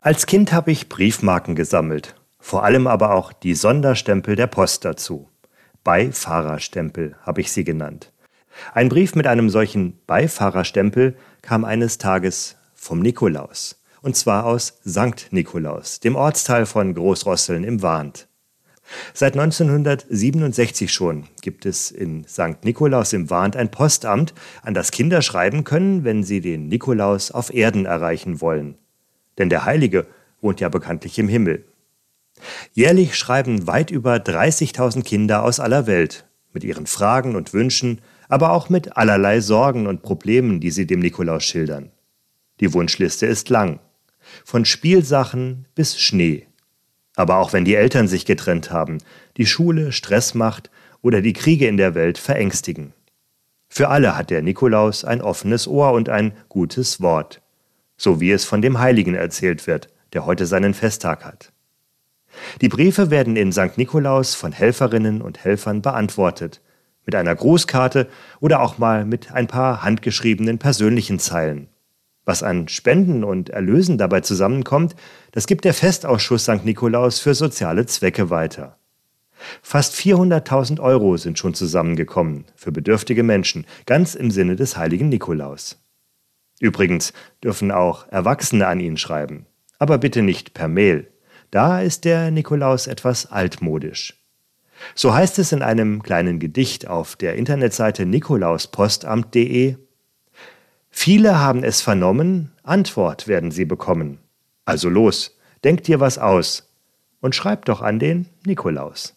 Als Kind habe ich Briefmarken gesammelt, vor allem aber auch die Sonderstempel der Post dazu. Beifahrerstempel habe ich sie genannt. Ein Brief mit einem solchen Beifahrerstempel kam eines Tages vom Nikolaus, und zwar aus St. Nikolaus, dem Ortsteil von Großrosseln im Warnt. Seit 1967 schon gibt es in St. Nikolaus im Warnt ein Postamt, an das Kinder schreiben können, wenn sie den Nikolaus auf Erden erreichen wollen denn der Heilige wohnt ja bekanntlich im Himmel. Jährlich schreiben weit über 30.000 Kinder aus aller Welt mit ihren Fragen und Wünschen, aber auch mit allerlei Sorgen und Problemen, die sie dem Nikolaus schildern. Die Wunschliste ist lang, von Spielsachen bis Schnee. Aber auch wenn die Eltern sich getrennt haben, die Schule Stress macht oder die Kriege in der Welt verängstigen. Für alle hat der Nikolaus ein offenes Ohr und ein gutes Wort so wie es von dem Heiligen erzählt wird, der heute seinen Festtag hat. Die Briefe werden in St. Nikolaus von Helferinnen und Helfern beantwortet, mit einer Grußkarte oder auch mal mit ein paar handgeschriebenen persönlichen Zeilen. Was an Spenden und Erlösen dabei zusammenkommt, das gibt der Festausschuss St. Nikolaus für soziale Zwecke weiter. Fast 400.000 Euro sind schon zusammengekommen für bedürftige Menschen, ganz im Sinne des heiligen Nikolaus. Übrigens dürfen auch Erwachsene an ihn schreiben, aber bitte nicht per Mail. Da ist der Nikolaus etwas altmodisch. So heißt es in einem kleinen Gedicht auf der Internetseite nikolauspostamt.de Viele haben es vernommen, Antwort werden sie bekommen. Also los, denkt dir was aus und schreibt doch an den Nikolaus.